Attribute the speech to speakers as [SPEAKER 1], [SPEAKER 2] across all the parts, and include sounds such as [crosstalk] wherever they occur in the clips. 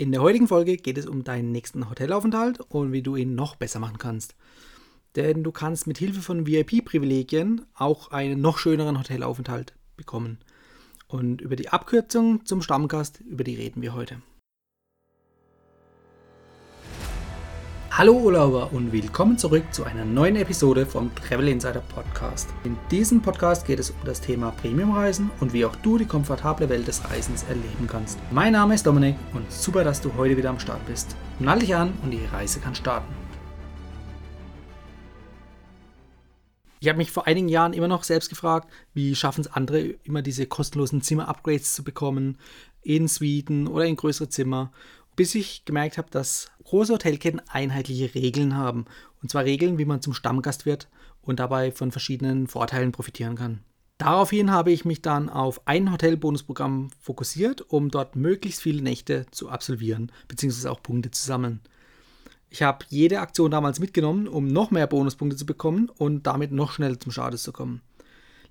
[SPEAKER 1] In der heutigen Folge geht es um deinen nächsten Hotelaufenthalt und wie du ihn noch besser machen kannst. Denn du kannst mit Hilfe von VIP-Privilegien auch einen noch schöneren Hotelaufenthalt bekommen. Und über die Abkürzung zum Stammgast, über die reden wir heute. Hallo Urlauber und willkommen zurück zu einer neuen Episode vom Travel Insider Podcast. In diesem Podcast geht es um das Thema Premiumreisen und wie auch du die komfortable Welt des Reisens erleben kannst. Mein Name ist Dominik und super, dass du heute wieder am Start bist. Nall dich an und die Reise kann starten. Ich habe mich vor einigen Jahren immer noch selbst gefragt, wie schaffen es andere, immer diese kostenlosen Zimmer-Upgrades zu bekommen, in Suiten oder in größere Zimmer bis ich gemerkt habe, dass große Hotelketten einheitliche Regeln haben. Und zwar Regeln, wie man zum Stammgast wird und dabei von verschiedenen Vorteilen profitieren kann. Daraufhin habe ich mich dann auf ein Hotelbonusprogramm fokussiert, um dort möglichst viele Nächte zu absolvieren, beziehungsweise auch Punkte zu sammeln. Ich habe jede Aktion damals mitgenommen, um noch mehr Bonuspunkte zu bekommen und damit noch schneller zum Status zu kommen.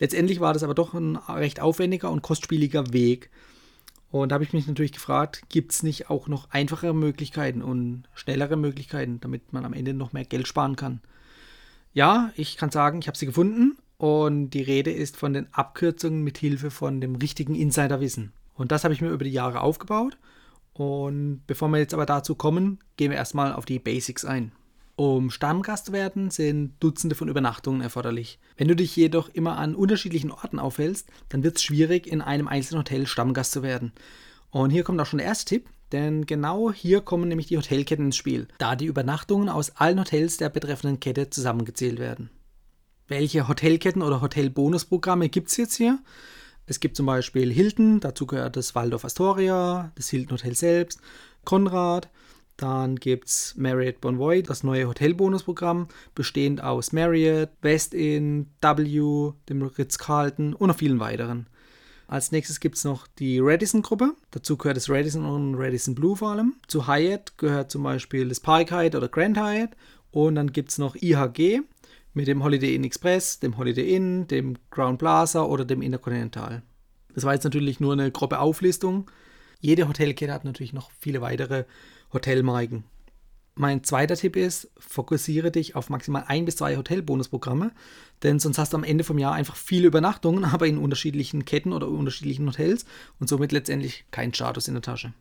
[SPEAKER 1] Letztendlich war das aber doch ein recht aufwendiger und kostspieliger Weg. Und da habe ich mich natürlich gefragt, gibt es nicht auch noch einfachere Möglichkeiten und schnellere Möglichkeiten, damit man am Ende noch mehr Geld sparen kann? Ja, ich kann sagen, ich habe sie gefunden und die Rede ist von den Abkürzungen mit Hilfe von dem richtigen Insiderwissen. Und das habe ich mir über die Jahre aufgebaut. Und bevor wir jetzt aber dazu kommen, gehen wir erstmal auf die Basics ein. Um Stammgast zu werden, sind Dutzende von Übernachtungen erforderlich. Wenn du dich jedoch immer an unterschiedlichen Orten aufhältst, dann wird es schwierig, in einem einzelnen Hotel Stammgast zu werden. Und hier kommt auch schon der erste Tipp, denn genau hier kommen nämlich die Hotelketten ins Spiel, da die Übernachtungen aus allen Hotels der betreffenden Kette zusammengezählt werden. Welche Hotelketten oder Hotelbonusprogramme gibt es jetzt hier? Es gibt zum Beispiel Hilton, dazu gehört das Waldorf Astoria, das Hilton Hotel selbst, Konrad, dann gibt es Marriott Bonvoy, das neue Hotelbonusprogramm, bestehend aus Marriott, West Inn, W, dem Ritz-Carlton und noch vielen weiteren. Als nächstes gibt es noch die Radisson-Gruppe. Dazu gehört das Radisson und Radisson Blue vor allem. Zu Hyatt gehört zum Beispiel das Park Hyatt oder Grand Hyatt. Und dann gibt es noch IHG mit dem Holiday Inn Express, dem Holiday Inn, dem Crown Plaza oder dem Intercontinental. Das war jetzt natürlich nur eine grobe Auflistung. Jede Hotelkette hat natürlich noch viele weitere Hotelmarken. Mein zweiter Tipp ist, fokussiere dich auf maximal ein bis zwei Hotelbonusprogramme, denn sonst hast du am Ende vom Jahr einfach viele Übernachtungen, [laughs] aber in unterschiedlichen Ketten oder unterschiedlichen Hotels und somit letztendlich keinen Status in der Tasche.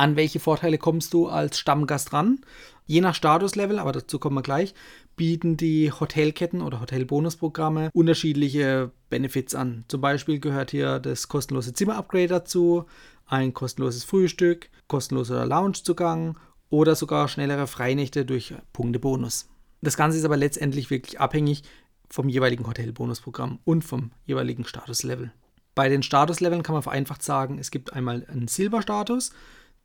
[SPEAKER 1] An welche Vorteile kommst du als Stammgast ran? Je nach Statuslevel, aber dazu kommen wir gleich, bieten die Hotelketten oder Hotelbonusprogramme unterschiedliche Benefits an. Zum Beispiel gehört hier das kostenlose Zimmer-Upgrade dazu, ein kostenloses Frühstück, kostenloser Loungezugang oder sogar schnellere Freinächte durch Punktebonus. Das Ganze ist aber letztendlich wirklich abhängig vom jeweiligen Hotelbonusprogramm und vom jeweiligen Statuslevel. Bei den Statusleveln kann man vereinfacht sagen, es gibt einmal einen Silberstatus,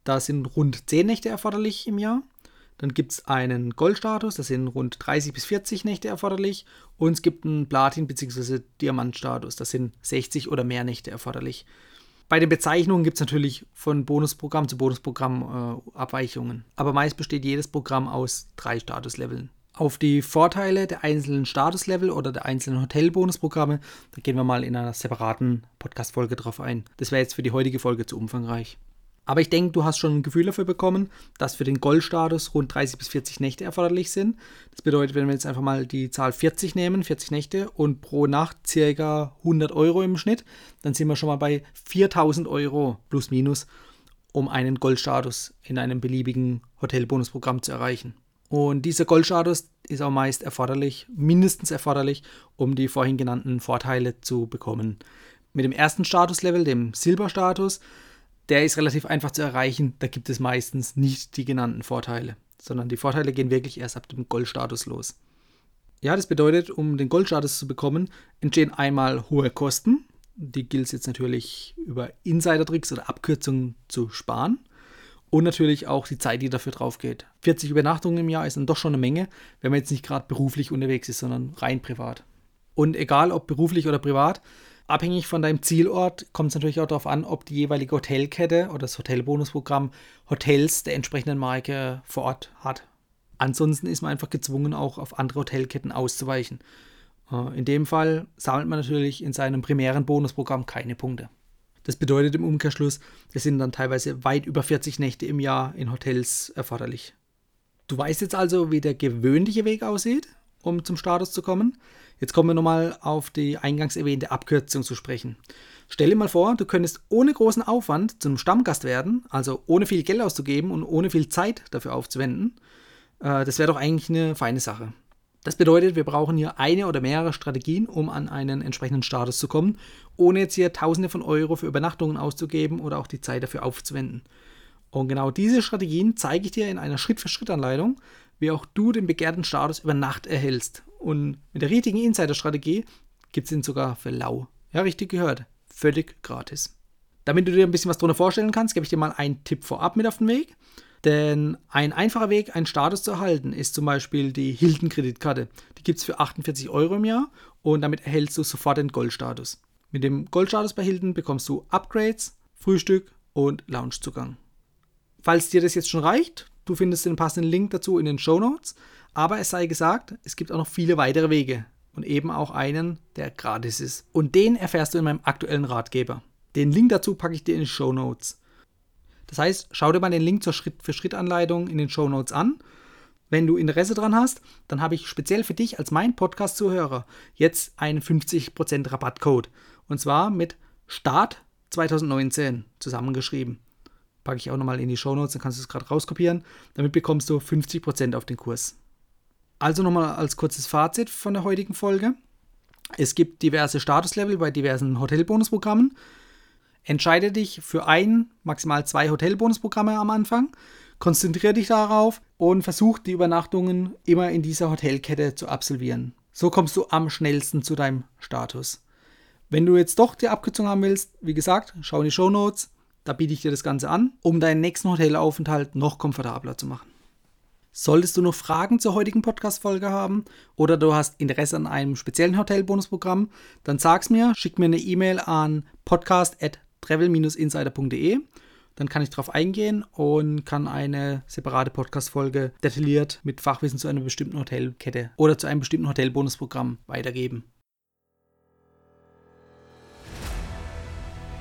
[SPEAKER 1] da sind rund 10 Nächte erforderlich im Jahr. Dann gibt es einen Goldstatus, da sind rund 30 bis 40 Nächte erforderlich. Und es gibt einen Platin- bzw. Diamantstatus, da sind 60 oder mehr Nächte erforderlich. Bei den Bezeichnungen gibt es natürlich von Bonusprogramm zu Bonusprogramm äh, Abweichungen. Aber meist besteht jedes Programm aus drei Statusleveln. Auf die Vorteile der einzelnen Statuslevel oder der einzelnen Hotelbonusprogramme, da gehen wir mal in einer separaten Podcast-Folge drauf ein. Das wäre jetzt für die heutige Folge zu umfangreich. Aber ich denke, du hast schon ein Gefühl dafür bekommen, dass für den Goldstatus rund 30 bis 40 Nächte erforderlich sind. Das bedeutet, wenn wir jetzt einfach mal die Zahl 40 nehmen, 40 Nächte und pro Nacht circa 100 Euro im Schnitt, dann sind wir schon mal bei 4000 Euro plus minus, um einen Goldstatus in einem beliebigen Hotelbonusprogramm zu erreichen. Und dieser Goldstatus ist auch meist erforderlich, mindestens erforderlich, um die vorhin genannten Vorteile zu bekommen. Mit dem ersten Statuslevel, dem Silberstatus, der ist relativ einfach zu erreichen. Da gibt es meistens nicht die genannten Vorteile, sondern die Vorteile gehen wirklich erst ab dem Goldstatus los. Ja, das bedeutet, um den Goldstatus zu bekommen, entstehen einmal hohe Kosten. Die gilt es jetzt natürlich über Insider-Tricks oder Abkürzungen zu sparen. Und natürlich auch die Zeit, die dafür drauf geht. 40 Übernachtungen im Jahr ist dann doch schon eine Menge, wenn man jetzt nicht gerade beruflich unterwegs ist, sondern rein privat. Und egal ob beruflich oder privat, Abhängig von deinem Zielort kommt es natürlich auch darauf an, ob die jeweilige Hotelkette oder das Hotelbonusprogramm Hotels der entsprechenden Marke vor Ort hat. Ansonsten ist man einfach gezwungen, auch auf andere Hotelketten auszuweichen. Äh, in dem Fall sammelt man natürlich in seinem primären Bonusprogramm keine Punkte. Das bedeutet im Umkehrschluss, es sind dann teilweise weit über 40 Nächte im Jahr in Hotels erforderlich. Du weißt jetzt also, wie der gewöhnliche Weg aussieht, um zum Status zu kommen. Jetzt kommen wir nochmal auf die eingangs erwähnte Abkürzung zu sprechen. Stell dir mal vor, du könntest ohne großen Aufwand zu einem Stammgast werden, also ohne viel Geld auszugeben und ohne viel Zeit dafür aufzuwenden. Äh, das wäre doch eigentlich eine feine Sache. Das bedeutet, wir brauchen hier eine oder mehrere Strategien, um an einen entsprechenden Status zu kommen, ohne jetzt hier Tausende von Euro für Übernachtungen auszugeben oder auch die Zeit dafür aufzuwenden. Und genau diese Strategien zeige ich dir in einer Schritt-für-Schritt-Anleitung, wie auch du den begehrten Status über Nacht erhältst. Und mit der richtigen Insider-Strategie gibt es ihn sogar für lau. Ja, richtig gehört. Völlig gratis. Damit du dir ein bisschen was drunter vorstellen kannst, gebe ich dir mal einen Tipp vorab mit auf den Weg. Denn ein einfacher Weg, einen Status zu erhalten, ist zum Beispiel die Hilton-Kreditkarte. Die gibt es für 48 Euro im Jahr und damit erhältst du sofort den Goldstatus. Mit dem Goldstatus bei Hilton bekommst du Upgrades, Frühstück und Loungezugang. Falls dir das jetzt schon reicht, du findest den passenden Link dazu in den Show Notes. Aber es sei gesagt, es gibt auch noch viele weitere Wege und eben auch einen, der gratis ist. Und den erfährst du in meinem aktuellen Ratgeber. Den Link dazu packe ich dir in die Show Notes. Das heißt, schau dir mal den Link zur Schritt-für-Schritt-Anleitung in den Show Notes an. Wenn du Interesse dran hast, dann habe ich speziell für dich als mein Podcast-Zuhörer jetzt einen 50% Rabattcode. Und zwar mit Start 2019 zusammengeschrieben. Packe ich auch nochmal in die Show Notes, dann kannst du es gerade rauskopieren. Damit bekommst du 50% auf den Kurs. Also nochmal als kurzes Fazit von der heutigen Folge. Es gibt diverse Statuslevel bei diversen Hotelbonusprogrammen. Entscheide dich für ein, maximal zwei Hotelbonusprogramme am Anfang. Konzentriere dich darauf und versuch die Übernachtungen immer in dieser Hotelkette zu absolvieren. So kommst du am schnellsten zu deinem Status. Wenn du jetzt doch die Abkürzung haben willst, wie gesagt, schau in die Show Notes, da biete ich dir das Ganze an, um deinen nächsten Hotelaufenthalt noch komfortabler zu machen. Solltest du noch Fragen zur heutigen Podcast-Folge haben oder du hast Interesse an einem speziellen Hotelbonusprogramm, dann sag's mir, schick mir eine E-Mail an podcast@ travel-insider.de. Dann kann ich darauf eingehen und kann eine separate Podcast-Folge detailliert mit Fachwissen zu einer bestimmten Hotelkette oder zu einem bestimmten Hotelbonusprogramm weitergeben.